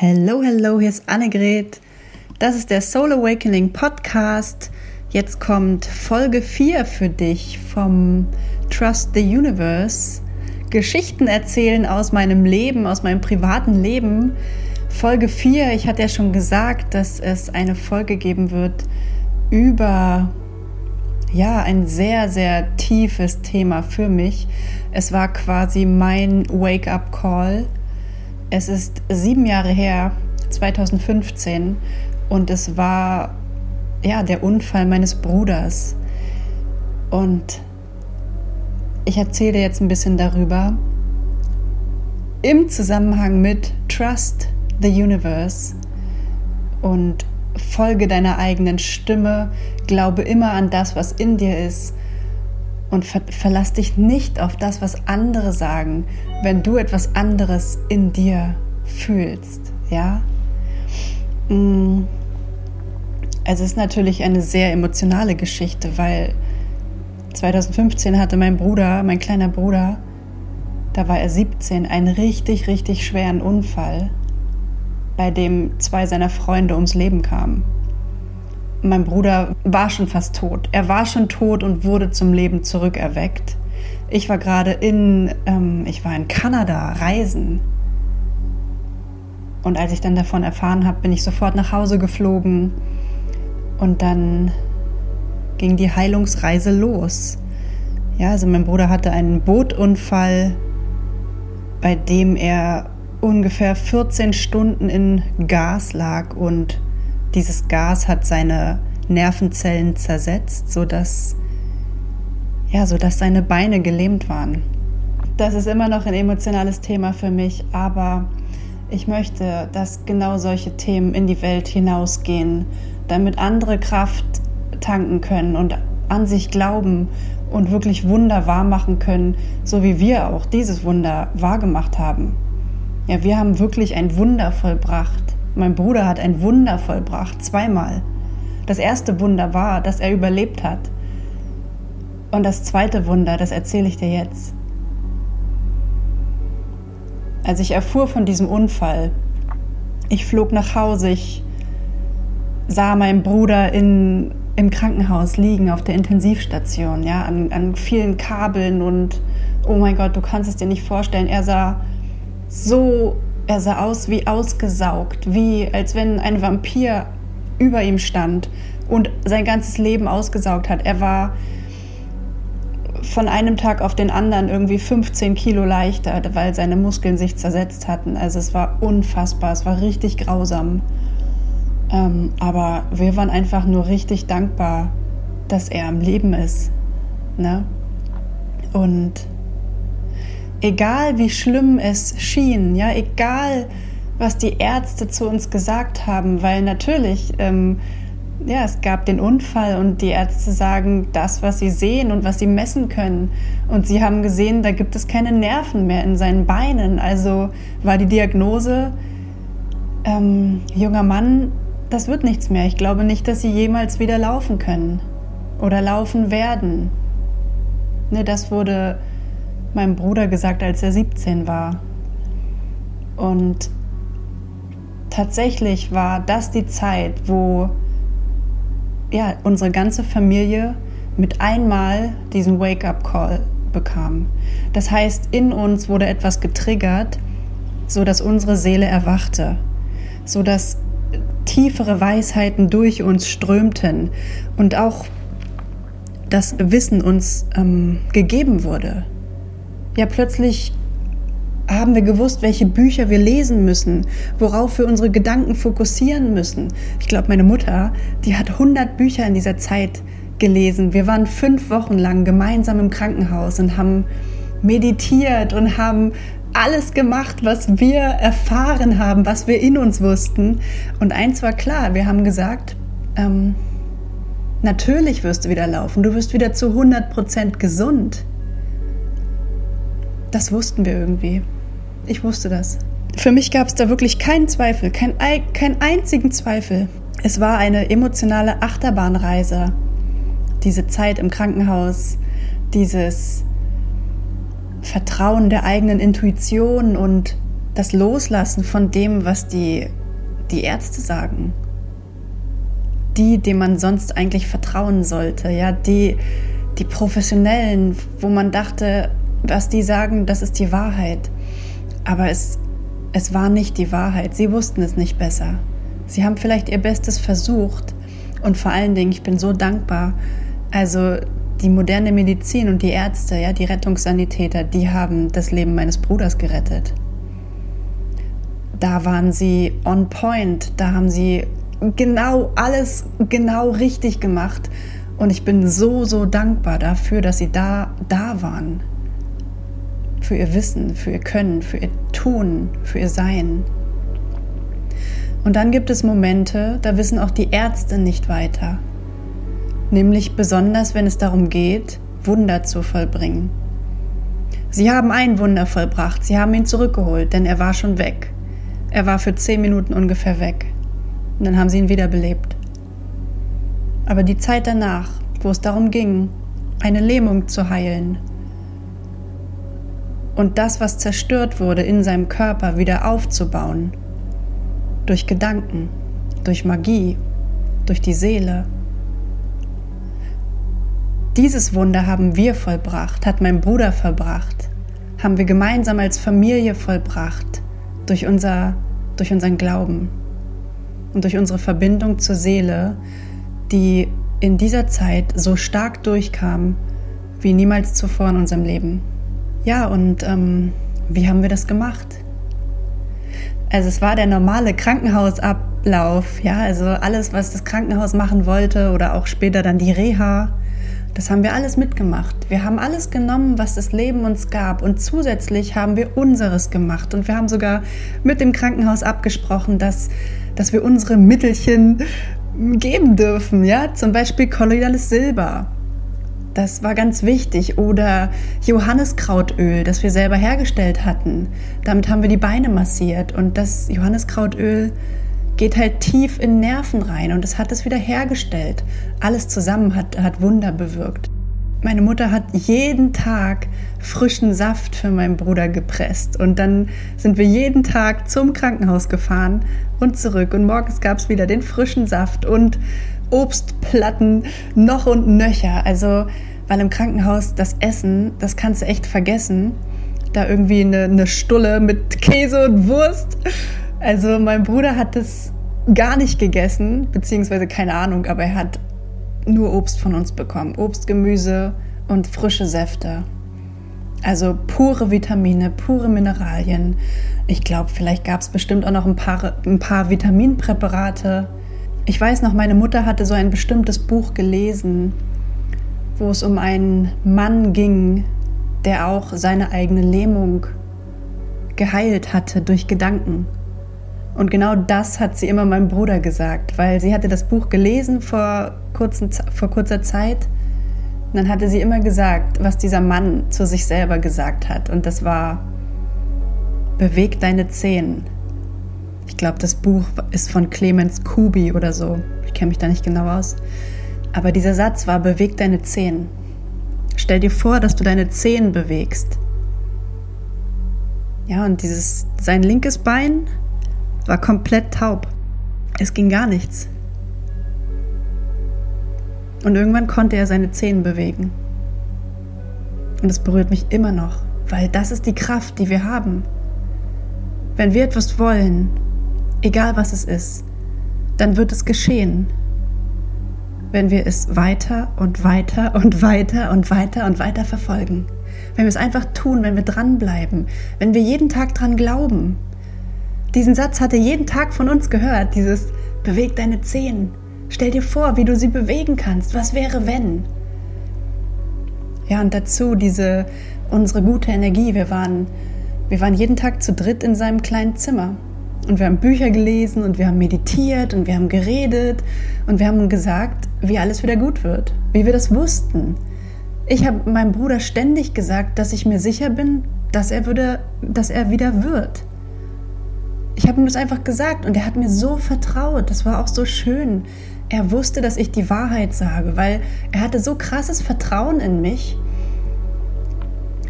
Hello, hello, hier ist Annegret. Das ist der Soul Awakening Podcast. Jetzt kommt Folge 4 für dich vom Trust the Universe. Geschichten erzählen aus meinem Leben, aus meinem privaten Leben. Folge 4, ich hatte ja schon gesagt, dass es eine Folge geben wird über ja, ein sehr, sehr tiefes Thema für mich. Es war quasi mein Wake-up-Call es ist sieben Jahre her, 2015, und es war ja der Unfall meines Bruders. Und ich erzähle jetzt ein bisschen darüber im Zusammenhang mit Trust the Universe und folge deiner eigenen Stimme, glaube immer an das, was in dir ist und ver verlass dich nicht auf das, was andere sagen, wenn du etwas anderes in dir fühlst, ja? Mm. Es ist natürlich eine sehr emotionale Geschichte, weil 2015 hatte mein Bruder, mein kleiner Bruder, da war er 17, einen richtig, richtig schweren Unfall, bei dem zwei seiner Freunde ums Leben kamen. Mein Bruder war schon fast tot. Er war schon tot und wurde zum Leben zurückerweckt. Ich war gerade in, ähm, ich war in Kanada reisen. Und als ich dann davon erfahren habe, bin ich sofort nach Hause geflogen. Und dann ging die Heilungsreise los. Ja, also mein Bruder hatte einen Bootunfall, bei dem er ungefähr 14 Stunden in Gas lag und dieses Gas hat seine Nervenzellen zersetzt, sodass, ja, sodass seine Beine gelähmt waren. Das ist immer noch ein emotionales Thema für mich, aber ich möchte, dass genau solche Themen in die Welt hinausgehen, damit andere Kraft tanken können und an sich glauben und wirklich Wunder wahrmachen können, so wie wir auch dieses Wunder wahrgemacht haben. Ja, wir haben wirklich ein Wunder vollbracht. Mein Bruder hat ein Wunder vollbracht, zweimal. Das erste Wunder war, dass er überlebt hat. Und das zweite Wunder, das erzähle ich dir jetzt. Als ich erfuhr von diesem Unfall, ich flog nach Hause, ich sah meinen Bruder in, im Krankenhaus liegen auf der Intensivstation, ja, an, an vielen Kabeln und oh mein Gott, du kannst es dir nicht vorstellen, er sah so er sah aus wie ausgesaugt, wie als wenn ein Vampir über ihm stand und sein ganzes Leben ausgesaugt hat. Er war von einem Tag auf den anderen irgendwie 15 Kilo leichter, weil seine Muskeln sich zersetzt hatten. Also es war unfassbar, es war richtig grausam. Ähm, aber wir waren einfach nur richtig dankbar, dass er am Leben ist. Ne? Und egal wie schlimm es schien, ja, egal was die Ärzte zu uns gesagt haben, weil natürlich, ähm, ja, es gab den Unfall und die Ärzte sagen das, was sie sehen und was sie messen können. Und sie haben gesehen, da gibt es keine Nerven mehr in seinen Beinen. Also war die Diagnose, ähm, junger Mann, das wird nichts mehr. Ich glaube nicht, dass sie jemals wieder laufen können oder laufen werden. Ne, das wurde meinem Bruder gesagt, als er 17 war. Und tatsächlich war das die Zeit, wo ja, unsere ganze Familie mit einmal diesen Wake-up-Call bekam. Das heißt, in uns wurde etwas getriggert, so dass unsere Seele erwachte, so dass tiefere Weisheiten durch uns strömten und auch das Wissen uns ähm, gegeben wurde ja plötzlich haben wir gewusst, welche Bücher wir lesen müssen, worauf wir unsere Gedanken fokussieren müssen. Ich glaube, meine Mutter, die hat 100 Bücher in dieser Zeit gelesen. Wir waren fünf Wochen lang gemeinsam im Krankenhaus und haben meditiert und haben alles gemacht, was wir erfahren haben, was wir in uns wussten. Und eins war klar, wir haben gesagt, ähm, natürlich wirst du wieder laufen, du wirst wieder zu 100 Prozent gesund. Das wussten wir irgendwie. Ich wusste das. Für mich gab es da wirklich keinen Zweifel, kein, keinen einzigen Zweifel. Es war eine emotionale Achterbahnreise. Diese Zeit im Krankenhaus, dieses Vertrauen der eigenen Intuition und das Loslassen von dem, was die, die Ärzte sagen. Die, dem man sonst eigentlich vertrauen sollte, ja, die, die Professionellen, wo man dachte, was die sagen, das ist die Wahrheit. Aber es, es war nicht die Wahrheit. Sie wussten es nicht besser. Sie haben vielleicht ihr Bestes versucht. Und vor allen Dingen, ich bin so dankbar. Also die moderne Medizin und die Ärzte, ja, die Rettungssanitäter, die haben das Leben meines Bruders gerettet. Da waren sie on point, da haben sie genau alles genau richtig gemacht. Und ich bin so, so dankbar dafür, dass sie da, da waren. Für ihr Wissen, für ihr Können, für ihr Tun, für ihr Sein. Und dann gibt es Momente, da wissen auch die Ärzte nicht weiter. Nämlich besonders, wenn es darum geht, Wunder zu vollbringen. Sie haben ein Wunder vollbracht, sie haben ihn zurückgeholt, denn er war schon weg. Er war für zehn Minuten ungefähr weg. Und dann haben sie ihn wiederbelebt. Aber die Zeit danach, wo es darum ging, eine Lähmung zu heilen und das, was zerstört wurde, in seinem Körper wieder aufzubauen, durch Gedanken, durch Magie, durch die Seele. Dieses Wunder haben wir vollbracht, hat mein Bruder vollbracht, haben wir gemeinsam als Familie vollbracht, durch, unser, durch unseren Glauben und durch unsere Verbindung zur Seele, die in dieser Zeit so stark durchkam wie niemals zuvor in unserem Leben. Ja, und ähm, wie haben wir das gemacht? Also es war der normale Krankenhausablauf, ja, also alles, was das Krankenhaus machen wollte oder auch später dann die Reha, das haben wir alles mitgemacht. Wir haben alles genommen, was das Leben uns gab und zusätzlich haben wir unseres gemacht und wir haben sogar mit dem Krankenhaus abgesprochen, dass, dass wir unsere Mittelchen geben dürfen, ja, zum Beispiel kolloidales Silber. Das war ganz wichtig. Oder Johanniskrautöl, das wir selber hergestellt hatten. Damit haben wir die Beine massiert. Und das Johanniskrautöl geht halt tief in Nerven rein und es hat es wieder hergestellt. Alles zusammen hat, hat Wunder bewirkt. Meine Mutter hat jeden Tag frischen Saft für meinen Bruder gepresst und dann sind wir jeden Tag zum Krankenhaus gefahren und zurück und morgens gab es wieder den frischen Saft und Obstplatten noch und nöcher. Also, weil im Krankenhaus das Essen, das kannst du echt vergessen. Da irgendwie eine, eine Stulle mit Käse und Wurst. Also, mein Bruder hat das gar nicht gegessen, beziehungsweise keine Ahnung, aber er hat nur Obst von uns bekommen. Obst, Gemüse und frische Säfte. Also pure Vitamine, pure Mineralien. Ich glaube, vielleicht gab es bestimmt auch noch ein paar, ein paar Vitaminpräparate. Ich weiß noch, meine Mutter hatte so ein bestimmtes Buch gelesen, wo es um einen Mann ging, der auch seine eigene Lähmung geheilt hatte durch Gedanken. Und genau das hat sie immer meinem Bruder gesagt, weil sie hatte das Buch gelesen vor, kurzen, vor kurzer Zeit. Und dann hatte sie immer gesagt, was dieser Mann zu sich selber gesagt hat. Und das war, beweg deine Zehen. Ich glaube, das Buch ist von Clemens Kubi oder so. Ich kenne mich da nicht genau aus. Aber dieser Satz war, beweg deine Zehen. Stell dir vor, dass du deine Zehen bewegst. Ja, und dieses, sein linkes Bein war komplett taub. Es ging gar nichts. Und irgendwann konnte er seine Zähne bewegen. Und es berührt mich immer noch, weil das ist die Kraft, die wir haben. Wenn wir etwas wollen, egal was es ist, dann wird es geschehen. Wenn wir es weiter und weiter und weiter und weiter und weiter verfolgen. Wenn wir es einfach tun, wenn wir dranbleiben, wenn wir jeden Tag dran glauben, diesen Satz hat er jeden Tag von uns gehört, dieses beweg deine Zehen. Stell dir vor, wie du sie bewegen kannst. Was wäre, wenn? Ja, und dazu diese unsere gute Energie. Wir waren, wir waren jeden Tag zu dritt in seinem kleinen Zimmer. Und wir haben Bücher gelesen und wir haben meditiert und wir haben geredet und wir haben gesagt, wie alles wieder gut wird, wie wir das wussten. Ich habe meinem Bruder ständig gesagt, dass ich mir sicher bin, dass er, würde, dass er wieder wird ich habe ihm das einfach gesagt und er hat mir so vertraut. Das war auch so schön. Er wusste, dass ich die Wahrheit sage, weil er hatte so krasses Vertrauen in mich.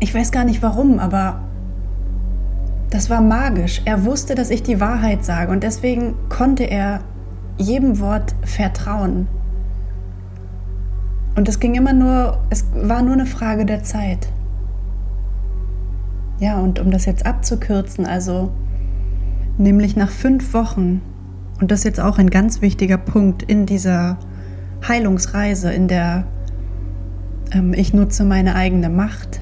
Ich weiß gar nicht warum, aber das war magisch. Er wusste, dass ich die Wahrheit sage und deswegen konnte er jedem Wort vertrauen. Und es ging immer nur, es war nur eine Frage der Zeit. Ja, und um das jetzt abzukürzen, also nämlich nach fünf Wochen, und das ist jetzt auch ein ganz wichtiger Punkt in dieser Heilungsreise, in der ähm, ich nutze meine eigene Macht.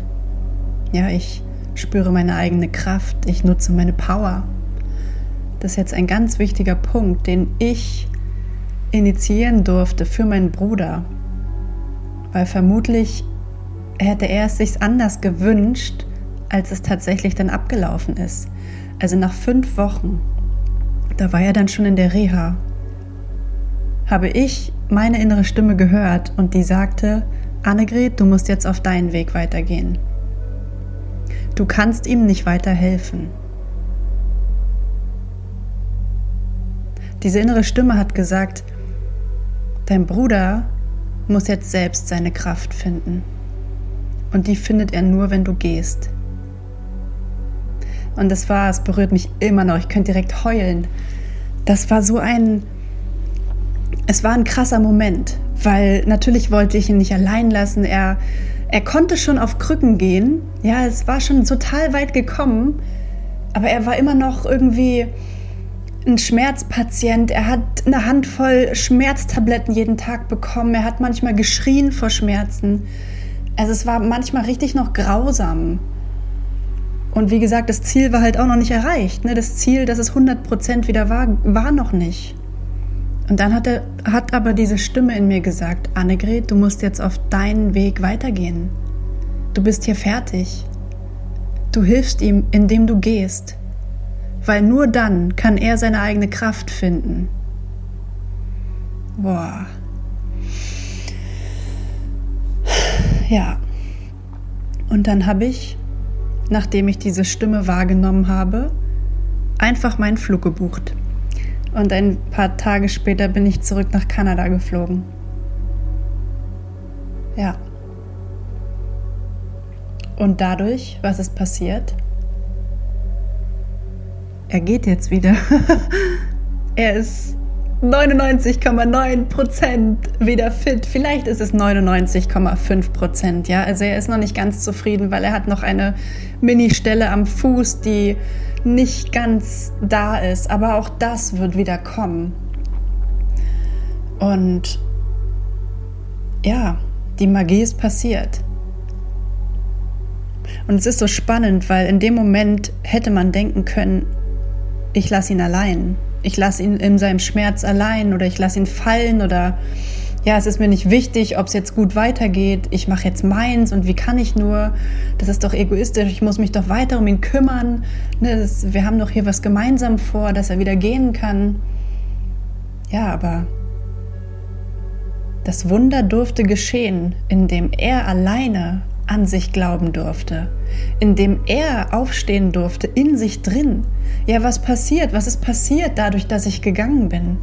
Ja, ich spüre meine eigene Kraft, ich nutze meine Power. Das ist jetzt ein ganz wichtiger Punkt, den ich initiieren durfte für meinen Bruder, weil vermutlich hätte er es sich anders gewünscht, als es tatsächlich dann abgelaufen ist. Also nach fünf Wochen, da war er dann schon in der Reha, habe ich meine innere Stimme gehört und die sagte, Annegret, du musst jetzt auf deinen Weg weitergehen. Du kannst ihm nicht weiterhelfen. Diese innere Stimme hat gesagt, dein Bruder muss jetzt selbst seine Kraft finden. Und die findet er nur, wenn du gehst. Und das war, es berührt mich immer noch. Ich könnte direkt heulen. Das war so ein, es war ein krasser Moment, weil natürlich wollte ich ihn nicht allein lassen. Er, er konnte schon auf Krücken gehen. Ja, es war schon total weit gekommen. Aber er war immer noch irgendwie ein Schmerzpatient. Er hat eine Handvoll Schmerztabletten jeden Tag bekommen. Er hat manchmal geschrien vor Schmerzen. Also es war manchmal richtig noch grausam. Und wie gesagt, das Ziel war halt auch noch nicht erreicht. Ne? Das Ziel, dass es 100% wieder war, war noch nicht. Und dann hat, er, hat aber diese Stimme in mir gesagt, Annegret, du musst jetzt auf deinen Weg weitergehen. Du bist hier fertig. Du hilfst ihm, indem du gehst. Weil nur dann kann er seine eigene Kraft finden. Boah. Ja. Und dann habe ich, nachdem ich diese Stimme wahrgenommen habe, einfach meinen Flug gebucht. Und ein paar Tage später bin ich zurück nach Kanada geflogen. Ja. Und dadurch, was ist passiert? Er geht jetzt wieder. er ist 99,9% wieder fit. Vielleicht ist es 99,5% Ja, also er ist noch nicht ganz zufrieden, weil er hat noch eine Mini-Stelle am Fuß, die nicht ganz da ist. Aber auch das wird wieder kommen. Und ja, die Magie ist passiert. Und es ist so spannend, weil in dem Moment hätte man denken können, ich lasse ihn allein. Ich lasse ihn in seinem Schmerz allein oder ich lasse ihn fallen oder ja, es ist mir nicht wichtig, ob es jetzt gut weitergeht. Ich mache jetzt meins und wie kann ich nur? Das ist doch egoistisch. Ich muss mich doch weiter um ihn kümmern. Ne, das, wir haben doch hier was gemeinsam vor, dass er wieder gehen kann. Ja, aber das Wunder durfte geschehen, indem er alleine an sich glauben durfte, indem er aufstehen durfte in sich drin. Ja, was passiert? Was ist passiert dadurch, dass ich gegangen bin?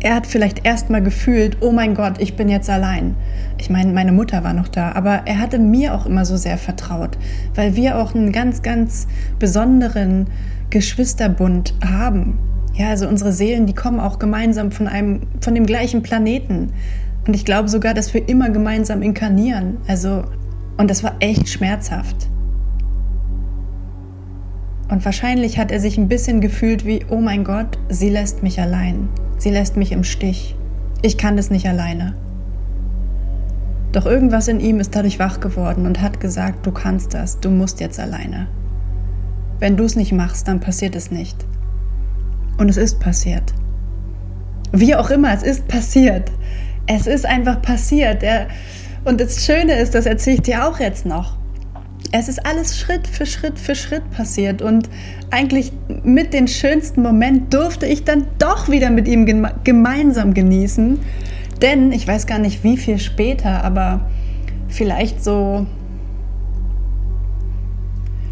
Er hat vielleicht erst mal gefühlt, oh mein Gott, ich bin jetzt allein. Ich meine, meine Mutter war noch da, aber er hatte mir auch immer so sehr vertraut, weil wir auch einen ganz, ganz besonderen Geschwisterbund haben. Ja, also unsere Seelen, die kommen auch gemeinsam von einem, von dem gleichen Planeten. Und ich glaube sogar, dass wir immer gemeinsam inkarnieren. Also, und das war echt schmerzhaft. Und wahrscheinlich hat er sich ein bisschen gefühlt wie, oh mein Gott, sie lässt mich allein. Sie lässt mich im Stich. Ich kann das nicht alleine. Doch irgendwas in ihm ist dadurch wach geworden und hat gesagt, du kannst das, du musst jetzt alleine. Wenn du es nicht machst, dann passiert es nicht. Und es ist passiert. Wie auch immer, es ist passiert es ist einfach passiert. und das Schöne ist, das erzähle ich dir auch jetzt noch. Es ist alles Schritt für Schritt für Schritt passiert und eigentlich mit dem schönsten Moment durfte ich dann doch wieder mit ihm gemeinsam genießen. Denn ich weiß gar nicht, wie viel später, aber vielleicht so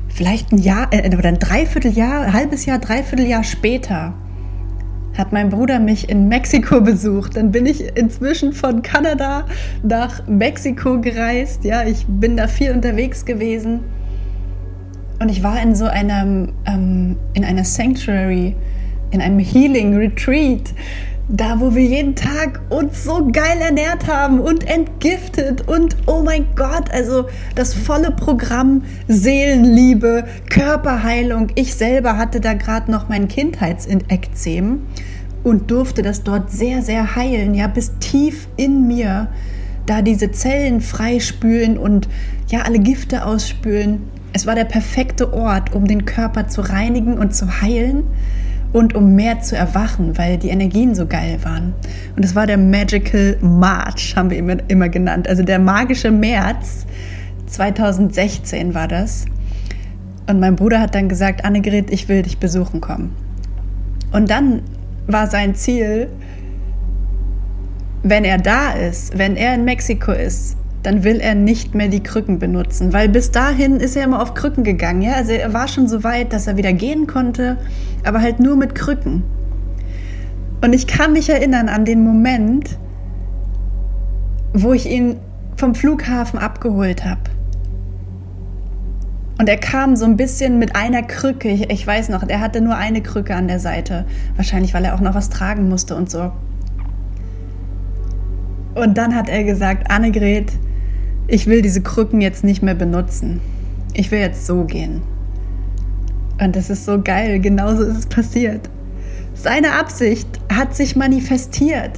vielleicht ein Jahr äh, oder ein Dreivierteljahr, ein halbes Jahr, Dreivierteljahr später hat mein Bruder mich in Mexiko besucht. Dann bin ich inzwischen von Kanada nach Mexiko gereist. Ja, ich bin da viel unterwegs gewesen. Und ich war in so einem, ähm, in einer Sanctuary, in einem Healing Retreat, da wo wir jeden Tag uns so geil ernährt haben und entgiftet und oh mein Gott, also das volle Programm Seelenliebe, Körperheilung. Ich selber hatte da gerade noch mein Kindheitsekzem und durfte das dort sehr, sehr heilen, ja, bis tief in mir, da diese Zellen freispülen und ja, alle Gifte ausspülen. Es war der perfekte Ort, um den Körper zu reinigen und zu heilen und um mehr zu erwachen, weil die Energien so geil waren. Und es war der Magical March, haben wir immer, immer genannt. Also der magische März 2016 war das. Und mein Bruder hat dann gesagt, Annegret, ich will dich besuchen kommen. Und dann war sein Ziel, wenn er da ist, wenn er in Mexiko ist, dann will er nicht mehr die Krücken benutzen, weil bis dahin ist er immer auf Krücken gegangen. Ja? Also er war schon so weit, dass er wieder gehen konnte, aber halt nur mit Krücken. Und ich kann mich erinnern an den Moment, wo ich ihn vom Flughafen abgeholt habe. Und er kam so ein bisschen mit einer Krücke. Ich, ich, weiß noch, er hatte nur eine Krücke an der Seite. Wahrscheinlich, weil er auch noch was tragen musste und so. Und dann hat er gesagt, Annegret, ich will diese Krücken jetzt nicht mehr benutzen. Ich will jetzt so gehen. Und das ist so geil, genauso ist es passiert. Seine Absicht hat sich manifestiert.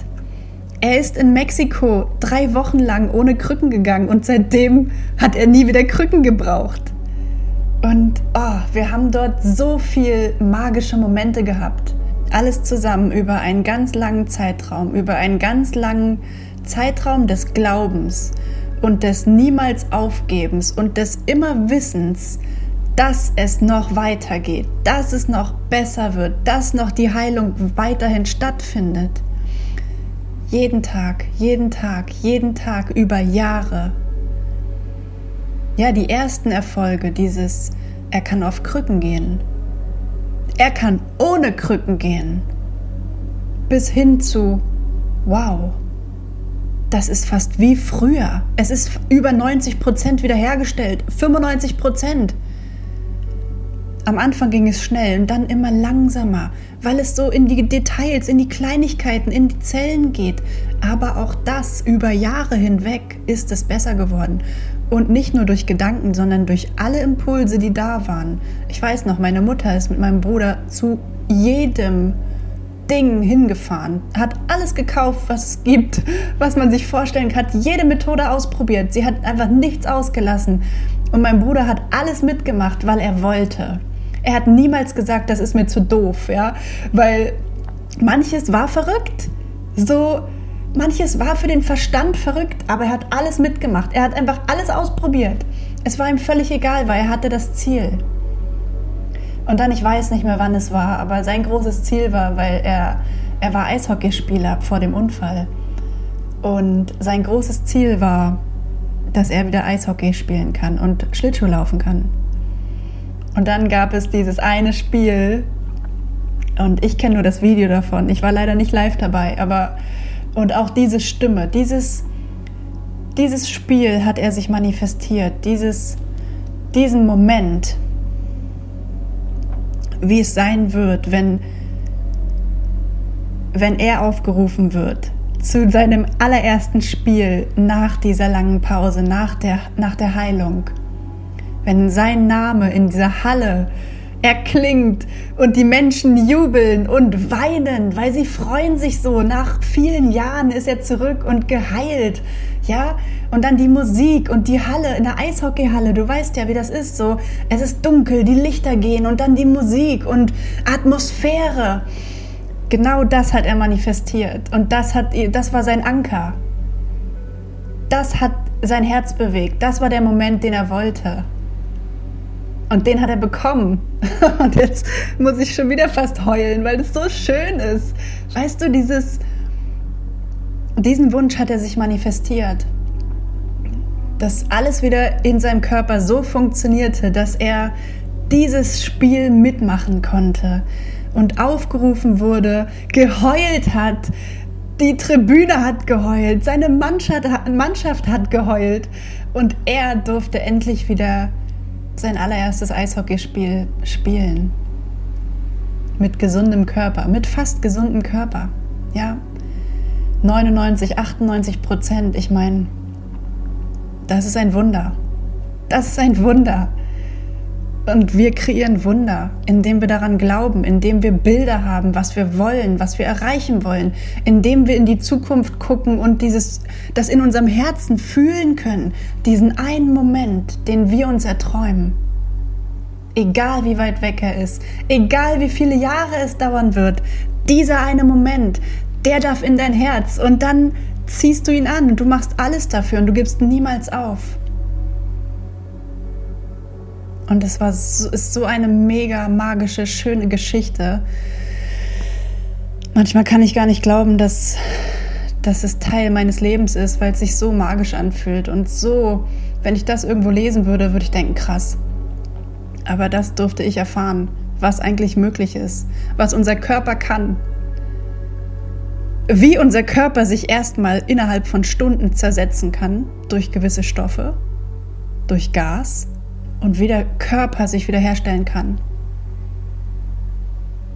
Er ist in Mexiko drei Wochen lang ohne Krücken gegangen und seitdem hat er nie wieder Krücken gebraucht. Und oh, wir haben dort so viel magische Momente gehabt. Alles zusammen über einen ganz langen Zeitraum, über einen ganz langen Zeitraum des Glaubens und des niemals Aufgebens und des immer Wissens, dass es noch weitergeht, dass es noch besser wird, dass noch die Heilung weiterhin stattfindet. Jeden Tag, jeden Tag, jeden Tag über Jahre. Ja, die ersten Erfolge dieses, er kann auf Krücken gehen. Er kann ohne Krücken gehen. Bis hin zu, wow, das ist fast wie früher. Es ist über 90 Prozent wiederhergestellt, 95 Prozent. Am Anfang ging es schnell und dann immer langsamer, weil es so in die Details, in die Kleinigkeiten, in die Zellen geht. Aber auch das über Jahre hinweg ist es besser geworden. Und nicht nur durch Gedanken, sondern durch alle Impulse, die da waren. Ich weiß noch, meine Mutter ist mit meinem Bruder zu jedem Ding hingefahren, hat alles gekauft, was es gibt, was man sich vorstellen kann, hat jede Methode ausprobiert. Sie hat einfach nichts ausgelassen. Und mein Bruder hat alles mitgemacht, weil er wollte. Er hat niemals gesagt, das ist mir zu doof, ja, weil manches war verrückt. So, manches war für den Verstand verrückt, aber er hat alles mitgemacht. Er hat einfach alles ausprobiert. Es war ihm völlig egal, weil er hatte das Ziel. Und dann, ich weiß nicht mehr, wann es war, aber sein großes Ziel war, weil er, er war Eishockeyspieler vor dem Unfall. Und sein großes Ziel war, dass er wieder Eishockey spielen kann und Schlittschuh laufen kann. Und dann gab es dieses eine Spiel, und ich kenne nur das Video davon. Ich war leider nicht live dabei, aber und auch diese Stimme, dieses, dieses Spiel hat er sich manifestiert, dieses, diesen Moment, wie es sein wird, wenn, wenn er aufgerufen wird zu seinem allerersten Spiel nach dieser langen Pause, nach der, nach der Heilung. Wenn sein Name in dieser Halle erklingt und die Menschen jubeln und weinen, weil sie freuen sich so. Nach vielen Jahren ist er zurück und geheilt. Ja, und dann die Musik und die Halle, in der Eishockeyhalle, du weißt ja, wie das ist so. Es ist dunkel, die Lichter gehen und dann die Musik und Atmosphäre. Genau das hat er manifestiert und das hat das war sein Anker. Das hat sein Herz bewegt. Das war der Moment, den er wollte. Und den hat er bekommen. Und jetzt muss ich schon wieder fast heulen, weil es so schön ist. Weißt du, dieses, diesen Wunsch hat er sich manifestiert. Dass alles wieder in seinem Körper so funktionierte, dass er dieses Spiel mitmachen konnte und aufgerufen wurde, geheult hat. Die Tribüne hat geheult, seine Mannschaft, Mannschaft hat geheult und er durfte endlich wieder sein allererstes Eishockeyspiel spielen. Mit gesundem Körper, mit fast gesundem Körper. Ja, 99, 98 Prozent. Ich meine, das ist ein Wunder. Das ist ein Wunder. Und wir kreieren Wunder, indem wir daran glauben, indem wir Bilder haben, was wir wollen, was wir erreichen wollen, indem wir in die Zukunft gucken und dieses, das in unserem Herzen fühlen können, diesen einen Moment, den wir uns erträumen. Egal wie weit weg er ist, egal wie viele Jahre es dauern wird, dieser eine Moment, der darf in dein Herz und dann ziehst du ihn an und du machst alles dafür und du gibst niemals auf. Und es war so, ist so eine mega magische, schöne Geschichte. Manchmal kann ich gar nicht glauben, dass, dass es Teil meines Lebens ist, weil es sich so magisch anfühlt. Und so, wenn ich das irgendwo lesen würde, würde ich denken, krass. Aber das durfte ich erfahren, was eigentlich möglich ist, was unser Körper kann. Wie unser Körper sich erstmal innerhalb von Stunden zersetzen kann durch gewisse Stoffe, durch Gas, und wie der Körper sich wiederherstellen kann,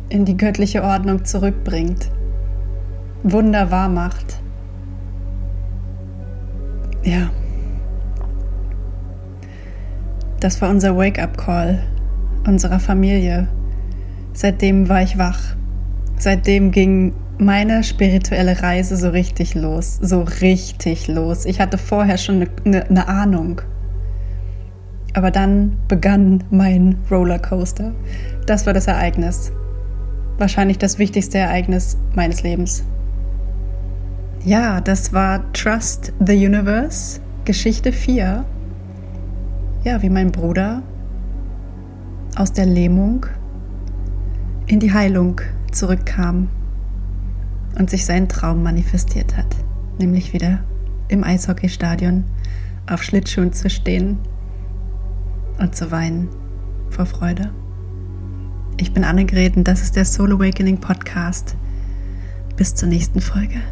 in die göttliche Ordnung zurückbringt, Wunder wahr macht. Ja, das war unser Wake-up-Call unserer Familie. Seitdem war ich wach. Seitdem ging meine spirituelle Reise so richtig los, so richtig los. Ich hatte vorher schon eine, eine Ahnung. Aber dann begann mein Rollercoaster. Das war das Ereignis. Wahrscheinlich das wichtigste Ereignis meines Lebens. Ja, das war Trust the Universe, Geschichte 4. Ja, wie mein Bruder aus der Lähmung in die Heilung zurückkam und sich sein Traum manifestiert hat, nämlich wieder im Eishockeystadion auf Schlittschuhen zu stehen und zu weinen vor Freude. Ich bin Annegret und das ist der Soul Awakening Podcast. Bis zur nächsten Folge.